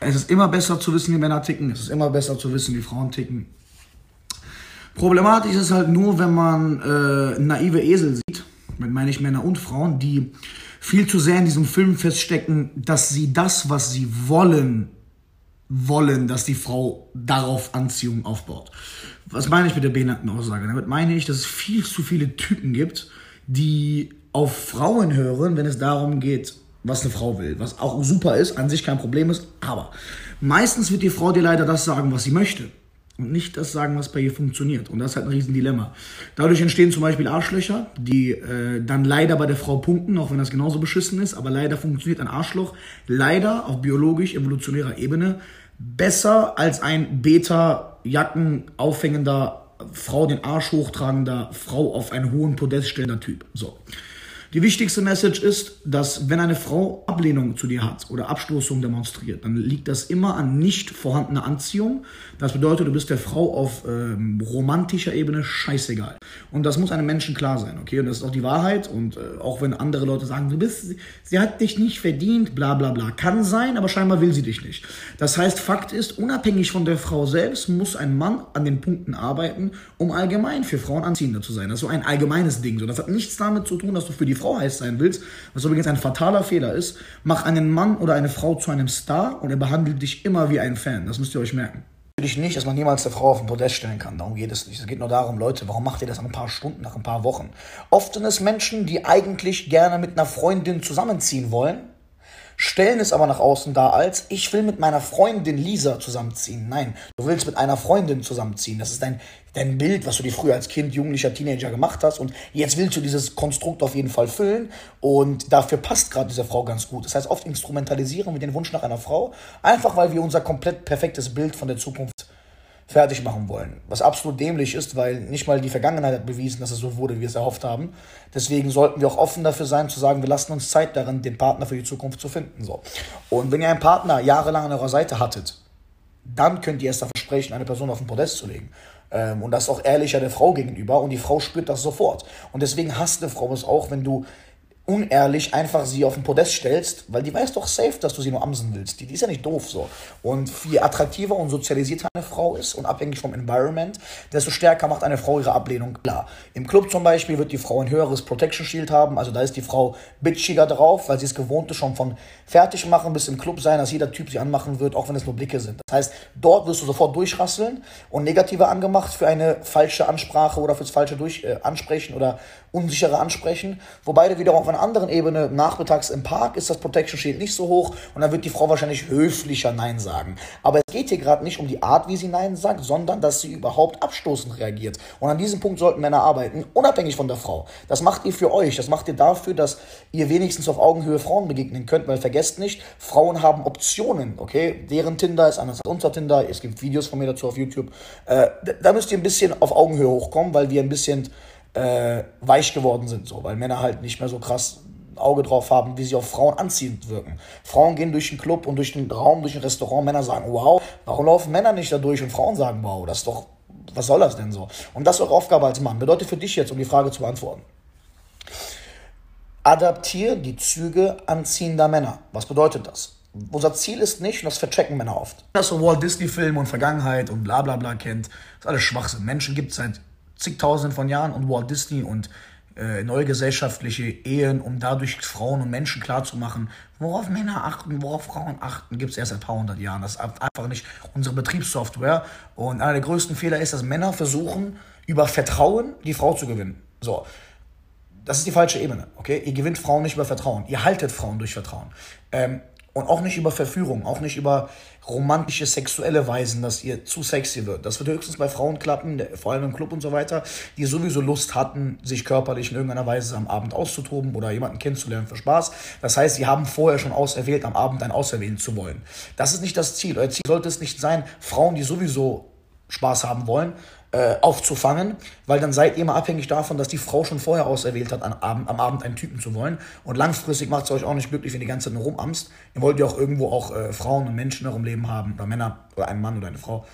Es ist immer besser zu wissen, wie Männer ticken. Es ist immer besser zu wissen, wie Frauen ticken. Problematisch ist halt nur, wenn man äh, naive Esel sieht, mit meine ich Männer und Frauen, die viel zu sehr in diesem Film feststecken, dass sie das, was sie wollen, wollen, dass die Frau darauf Anziehung aufbaut. Was meine ich mit der behinderten Aussage? Damit meine ich, dass es viel zu viele Typen gibt, die auf Frauen hören, wenn es darum geht, was eine Frau will. Was auch super ist, an sich kein Problem ist, aber meistens wird die Frau dir leider das sagen, was sie möchte und nicht das sagen, was bei ihr funktioniert. Und das ist halt ein Riesendilemma. Dadurch entstehen zum Beispiel Arschlöcher, die äh, dann leider bei der Frau punkten, auch wenn das genauso beschissen ist, aber leider funktioniert ein Arschloch leider auf biologisch-evolutionärer Ebene besser als ein Beta-Jacken aufhängender Frau, den Arsch hochtragender Frau auf einen hohen Podest stellender Typ. So. Die wichtigste Message ist, dass wenn eine Frau Ablehnung zu dir hat oder Abstoßung demonstriert, dann liegt das immer an nicht vorhandener Anziehung. Das bedeutet, du bist der Frau auf ähm, romantischer Ebene scheißegal. Und das muss einem Menschen klar sein, okay? Und das ist auch die Wahrheit. Und äh, auch wenn andere Leute sagen, du bist, sie hat dich nicht verdient, bla bla bla. Kann sein, aber scheinbar will sie dich nicht. Das heißt, Fakt ist, unabhängig von der Frau selbst muss ein Mann an den Punkten arbeiten, um allgemein für Frauen anziehender zu sein. Das ist so ein allgemeines Ding. So, das hat nichts damit zu tun, dass du für die Frau heiß sein willst, was übrigens ein fataler Fehler ist. Mach einen Mann oder eine Frau zu einem Star und er behandelt dich immer wie ein Fan. Das müsst ihr euch merken. Natürlich nicht, dass man niemals eine Frau auf den Podest stellen kann. Darum geht es nicht. Es geht nur darum, Leute, warum macht ihr das nach ein paar Stunden, nach ein paar Wochen? Oft sind es Menschen, die eigentlich gerne mit einer Freundin zusammenziehen wollen, stellen es aber nach außen dar als, ich will mit meiner Freundin Lisa zusammenziehen. Nein, du willst mit einer Freundin zusammenziehen. Das ist dein, dein Bild, was du dir früher als Kind, Jugendlicher, Teenager gemacht hast. Und jetzt willst du dieses Konstrukt auf jeden Fall füllen. Und dafür passt gerade diese Frau ganz gut. Das heißt, oft instrumentalisieren wir den Wunsch nach einer Frau, einfach weil wir unser komplett perfektes Bild von der Zukunft fertig machen wollen. Was absolut dämlich ist, weil nicht mal die Vergangenheit hat bewiesen, dass es so wurde, wie wir es erhofft haben. Deswegen sollten wir auch offen dafür sein, zu sagen, wir lassen uns Zeit darin, den Partner für die Zukunft zu finden. So. Und wenn ihr einen Partner jahrelang an eurer Seite hattet, dann könnt ihr erst davon sprechen, eine Person auf den Podest zu legen. Ähm, und das auch ehrlicher der Frau gegenüber und die Frau spürt das sofort. Und deswegen hasst eine Frau es auch, wenn du unehrlich einfach sie auf den Podest stellst, weil die weiß doch safe, dass du sie nur amsen willst. Die, die ist ja nicht doof so. Und je attraktiver und sozialisierter eine Frau ist und abhängig vom Environment, desto stärker macht eine Frau ihre Ablehnung klar. Im Club zum Beispiel wird die Frau ein höheres Protection Shield haben, also da ist die Frau bitchiger drauf, weil sie es gewohnt ist, schon von fertig machen bis im Club sein, dass jeder Typ sie anmachen wird, auch wenn es nur Blicke sind. Das heißt, dort wirst du sofort durchrasseln und negativer angemacht für eine falsche Ansprache oder fürs falsche durch, äh, Ansprechen oder unsichere Ansprechen, wobei du wiederum auf einer anderen Ebene, nachmittags im Park, ist das Protection Shield nicht so hoch und dann wird die Frau wahrscheinlich höflicher Nein sagen. Aber es geht hier gerade nicht um die Art, wie sie Nein sagt, sondern dass sie überhaupt abstoßend reagiert. Und an diesem Punkt sollten Männer arbeiten, unabhängig von der Frau. Das macht ihr für euch, das macht ihr dafür, dass ihr wenigstens auf Augenhöhe Frauen begegnen könnt, weil vergesst nicht, Frauen haben Optionen, okay? Deren Tinder ist anders als unser Tinder, es gibt Videos von mir dazu auf YouTube. Äh, da müsst ihr ein bisschen auf Augenhöhe hochkommen, weil wir ein bisschen äh, weich geworden sind, so, weil Männer halt nicht mehr so krass Auge drauf haben, wie sie auf Frauen anziehend wirken. Frauen gehen durch den Club und durch den Raum, durch ein Restaurant, Männer sagen, wow, warum laufen Männer nicht da durch und Frauen sagen, wow, das ist doch, was soll das denn so? Und das ist eure Aufgabe als Mann. Bedeutet für dich jetzt, um die Frage zu beantworten. Adaptier die Züge anziehender Männer. Was bedeutet das? Unser Ziel ist nicht, und das verchecken Männer oft, dass so Walt Disney-Filme und Vergangenheit und bla bla bla kennt. Das ist alles Schwachsinn. Menschen gibt es seit zigtausenden von Jahren und Walt Disney und äh, neugesellschaftliche Ehen, um dadurch Frauen und Menschen klarzumachen, worauf Männer achten, worauf Frauen achten, gibt es erst seit ein paar hundert Jahren. Das ist einfach nicht unsere Betriebssoftware. Und einer der größten Fehler ist, dass Männer versuchen, über Vertrauen die Frau zu gewinnen. So. Das ist die falsche Ebene, okay? Ihr gewinnt Frauen nicht über Vertrauen. Ihr haltet Frauen durch Vertrauen. Ähm, und auch nicht über Verführung, auch nicht über romantische, sexuelle Weisen, dass ihr zu sexy wird. Das wird höchstens bei Frauen klappen, vor allem im Club und so weiter, die sowieso Lust hatten, sich körperlich in irgendeiner Weise am Abend auszutoben oder jemanden kennenzulernen für Spaß. Das heißt, sie haben vorher schon auserwählt, am Abend einen auserwählen zu wollen. Das ist nicht das Ziel. Euer Ziel sollte es nicht sein, Frauen, die sowieso Spaß haben wollen, äh, aufzufangen, weil dann seid ihr immer abhängig davon, dass die Frau schon vorher auserwählt hat, am Abend, am Abend einen Typen zu wollen. Und langfristig macht es euch auch nicht glücklich, wenn ihr die ganze Zeit nur rumamst. Ihr wollt ja auch irgendwo auch äh, Frauen und Menschen in eurem Leben haben, oder Männer, oder einen Mann oder eine Frau,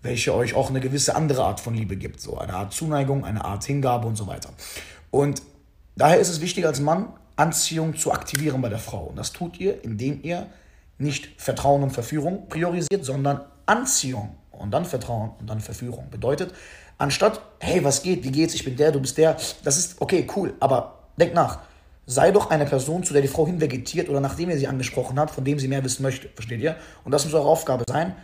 welche euch auch eine gewisse andere Art von Liebe gibt. So eine Art Zuneigung, eine Art Hingabe und so weiter. Und daher ist es wichtig als Mann, Anziehung zu aktivieren bei der Frau. Und das tut ihr, indem ihr nicht Vertrauen und Verführung priorisiert, sondern Anziehung und dann Vertrauen und dann Verführung. Bedeutet, anstatt, hey, was geht, wie geht's, ich bin der, du bist der, das ist okay, cool, aber denk nach. Sei doch eine Person, zu der die Frau hinvegetiert oder nachdem ihr sie angesprochen habt, von dem sie mehr wissen möchte. Versteht ihr? Und das muss eure Aufgabe sein.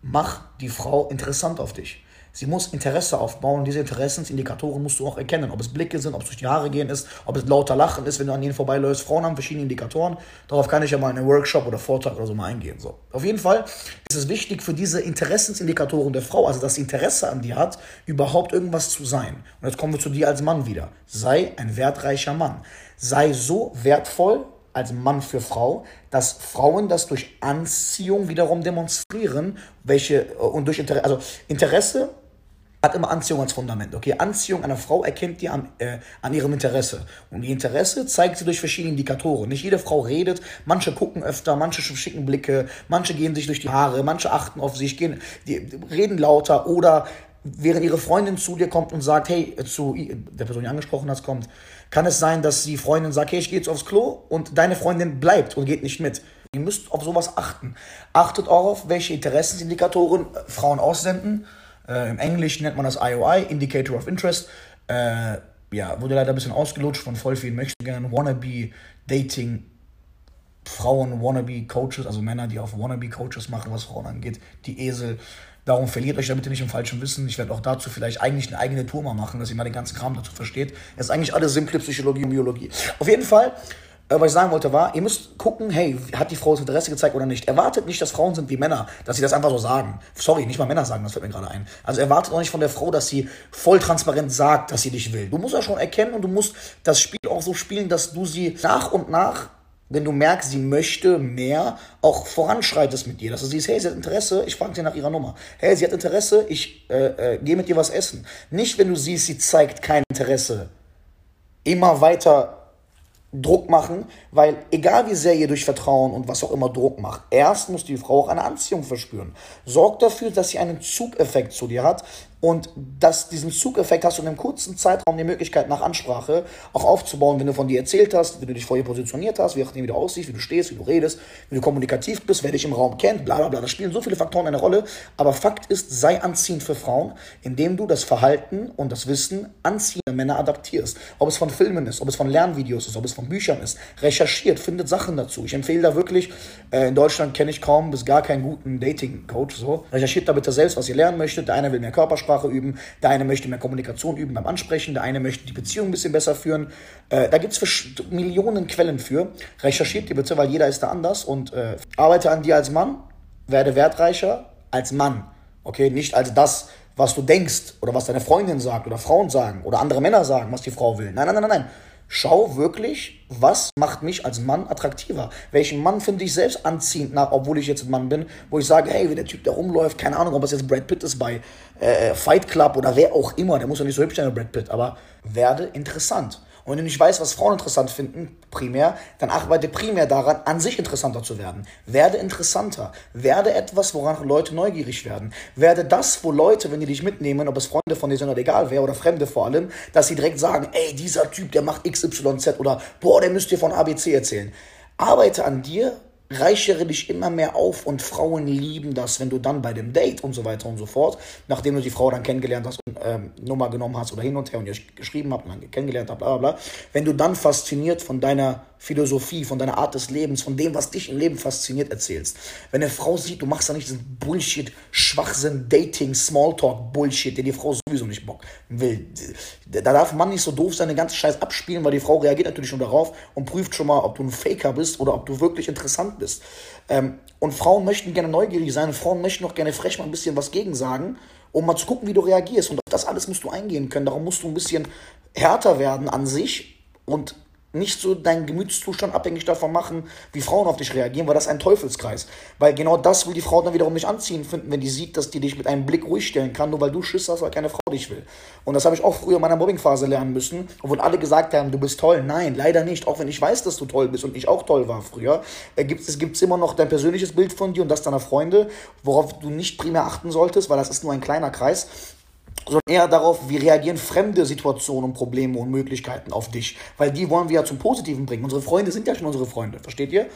Mach die Frau interessant auf dich. Sie muss Interesse aufbauen und diese Interessensindikatoren musst du auch erkennen. Ob es Blicke sind, ob es durch die Haare gehen ist, ob es lauter Lachen ist, wenn du an ihnen vorbeiläufst. Frauen haben verschiedene Indikatoren. Darauf kann ich ja mal in einem Workshop oder Vortrag oder so mal eingehen. So. Auf jeden Fall ist es wichtig für diese Interessensindikatoren der Frau, also sie Interesse an dir hat, überhaupt irgendwas zu sein. Und jetzt kommen wir zu dir als Mann wieder. Sei ein wertreicher Mann. Sei so wertvoll, als Mann für Frau, dass Frauen das durch Anziehung wiederum demonstrieren, welche und durch Interesse, also Interesse hat immer Anziehung als Fundament. Okay, Anziehung einer Frau erkennt ihr an, äh, an ihrem Interesse. Und die Interesse zeigt sie durch verschiedene Indikatoren. Nicht jede Frau redet, manche gucken öfter, manche schicken Blicke, manche gehen sich durch die Haare, manche achten auf sich, gehen, die, reden lauter oder während ihre Freundin zu dir kommt und sagt, hey, zu der Person, die angesprochen hast, kommt, kann es sein, dass die Freundin sagt, hey, ich gehe jetzt aufs Klo und deine Freundin bleibt und geht nicht mit. Ihr müsst auf sowas achten. Achtet auch auf, welche Interessensindikatoren Frauen aussenden äh, Im Englischen nennt man das IOI, Indicator of Interest. Äh, ja, wurde leider ein bisschen ausgelutscht von voll vielen Möchtegern. Wannabe Dating, Frauen, Wannabe Coaches, also Männer, die auf Wannabe Coaches machen, was Frauen angeht. Die Esel. Darum verliert euch da bitte nicht im falschen Wissen. Ich werde auch dazu vielleicht eigentlich eine eigene Tour mal machen, dass ihr mal den ganzen Kram dazu versteht. Es ist eigentlich alles simple Psychologie und Biologie. Auf jeden Fall äh, was ich sagen wollte war, ihr müsst gucken, hey, hat die Frau das Interesse gezeigt oder nicht. Erwartet nicht, dass Frauen sind wie Männer, dass sie das einfach so sagen. Sorry, nicht mal Männer sagen, das fällt mir gerade ein. Also erwartet auch nicht von der Frau, dass sie voll transparent sagt, dass sie dich will. Du musst ja schon erkennen und du musst das Spiel auch so spielen, dass du sie nach und nach wenn du merkst, sie möchte mehr, auch voranschreitest mit dir. Dass du siehst, hey, sie hat Interesse, ich frage sie nach ihrer Nummer. Hey, sie hat Interesse, ich äh, äh, gehe mit dir was essen. Nicht, wenn du siehst, sie zeigt kein Interesse. Immer weiter Druck machen, weil egal wie sehr ihr durch Vertrauen und was auch immer Druck macht, erst muss die Frau auch eine Anziehung verspüren. Sorgt dafür, dass sie einen Zugeffekt zu dir hat, und dass diesen Zugeffekt hast du in einem kurzen Zeitraum die Möglichkeit, nach Ansprache auch aufzubauen, wenn du von dir erzählt hast, wie du dich vor ihr positioniert hast, wie nachdem wie du aussiehst, wie du stehst, wie du redest, wie du kommunikativ bist, wer dich im Raum kennt, bla bla bla. Das spielen so viele Faktoren eine Rolle. Aber Fakt ist, sei anziehend für Frauen, indem du das Verhalten und das Wissen anziehender Männer adaptierst. Ob es von Filmen ist, ob es von Lernvideos ist, ob es von Büchern ist. Recherchiert, findet Sachen dazu. Ich empfehle da wirklich, äh, in Deutschland kenne ich kaum bis gar keinen guten Dating-Coach. So. Recherchiert da bitte selbst, was ihr lernen möchtet. Der eine will mehr Körpersprache Körpersprache üben, der eine möchte mehr Kommunikation üben beim Ansprechen, der eine möchte die Beziehung ein bisschen besser führen. Äh, da gibt es Millionen Quellen für. Recherchiert die bitte, weil jeder ist da anders und äh, arbeite an dir als Mann, werde wertreicher als Mann. Okay, nicht als das, was du denkst oder was deine Freundin sagt oder Frauen sagen oder andere Männer sagen, was die Frau will. Nein, nein, nein, nein. Schau wirklich, was macht mich als Mann attraktiver? Welchen Mann finde ich selbst anziehend, nach, obwohl ich jetzt ein Mann bin, wo ich sage, hey, wie der Typ, der rumläuft, keine Ahnung, ob es jetzt Brad Pitt ist bei äh, Fight Club oder wer auch immer, der muss ja nicht so hübsch sein wie Brad Pitt, aber werde interessant. Und wenn du nicht weißt, was Frauen interessant finden, primär, dann arbeite primär daran, an sich interessanter zu werden. Werde interessanter. Werde etwas, woran Leute neugierig werden. Werde das, wo Leute, wenn die dich mitnehmen, ob es Freunde von dir sind oder egal wer oder Fremde vor allem, dass sie direkt sagen, ey, dieser Typ, der macht XYZ oder boah, der müsst ihr von ABC erzählen. Arbeite an dir, reichere dich immer mehr auf und Frauen lieben das, wenn du dann bei dem Date und so weiter und so fort, nachdem du die Frau dann kennengelernt hast und ähm, Nummer genommen hast oder hin und her und ihr geschrieben habt und dann kennengelernt habt, bla bla bla, wenn du dann fasziniert von deiner Philosophie, von deiner Art des Lebens, von dem, was dich im Leben fasziniert, erzählst. Wenn eine Frau sieht, du machst da nicht diesen Bullshit, Schwachsinn, Dating, Smalltalk, Bullshit, der die Frau sowieso nicht Bock will. Da darf man nicht so doof sein, den ganzen Scheiß abspielen, weil die Frau reagiert natürlich schon darauf und prüft schon mal, ob du ein Faker bist oder ob du wirklich interessant bist. Ähm, und Frauen möchten gerne neugierig sein, Frauen möchten auch gerne frech mal ein bisschen was gegen sagen, um mal zu gucken, wie du reagierst. Und auf das alles musst du eingehen können. Darum musst du ein bisschen härter werden an sich und nicht so deinen Gemütszustand abhängig davon machen, wie Frauen auf dich reagieren, weil das ist ein Teufelskreis. Weil genau das will die Frau dann wiederum nicht anziehen finden, wenn die sieht, dass die dich mit einem Blick ruhig stellen kann, nur weil du Schiss hast, weil keine Frau dich will. Und das habe ich auch früher in meiner Mobbingphase lernen müssen, obwohl alle gesagt haben, du bist toll. Nein, leider nicht. Auch wenn ich weiß, dass du toll bist und ich auch toll war früher, äh, gibt es gibt's immer noch dein persönliches Bild von dir und das deiner Freunde, worauf du nicht primär achten solltest, weil das ist nur ein kleiner Kreis sondern eher darauf, wie reagieren fremde Situationen und Probleme und Möglichkeiten auf dich. Weil die wollen wir ja zum Positiven bringen. Unsere Freunde sind ja schon unsere Freunde, versteht ihr?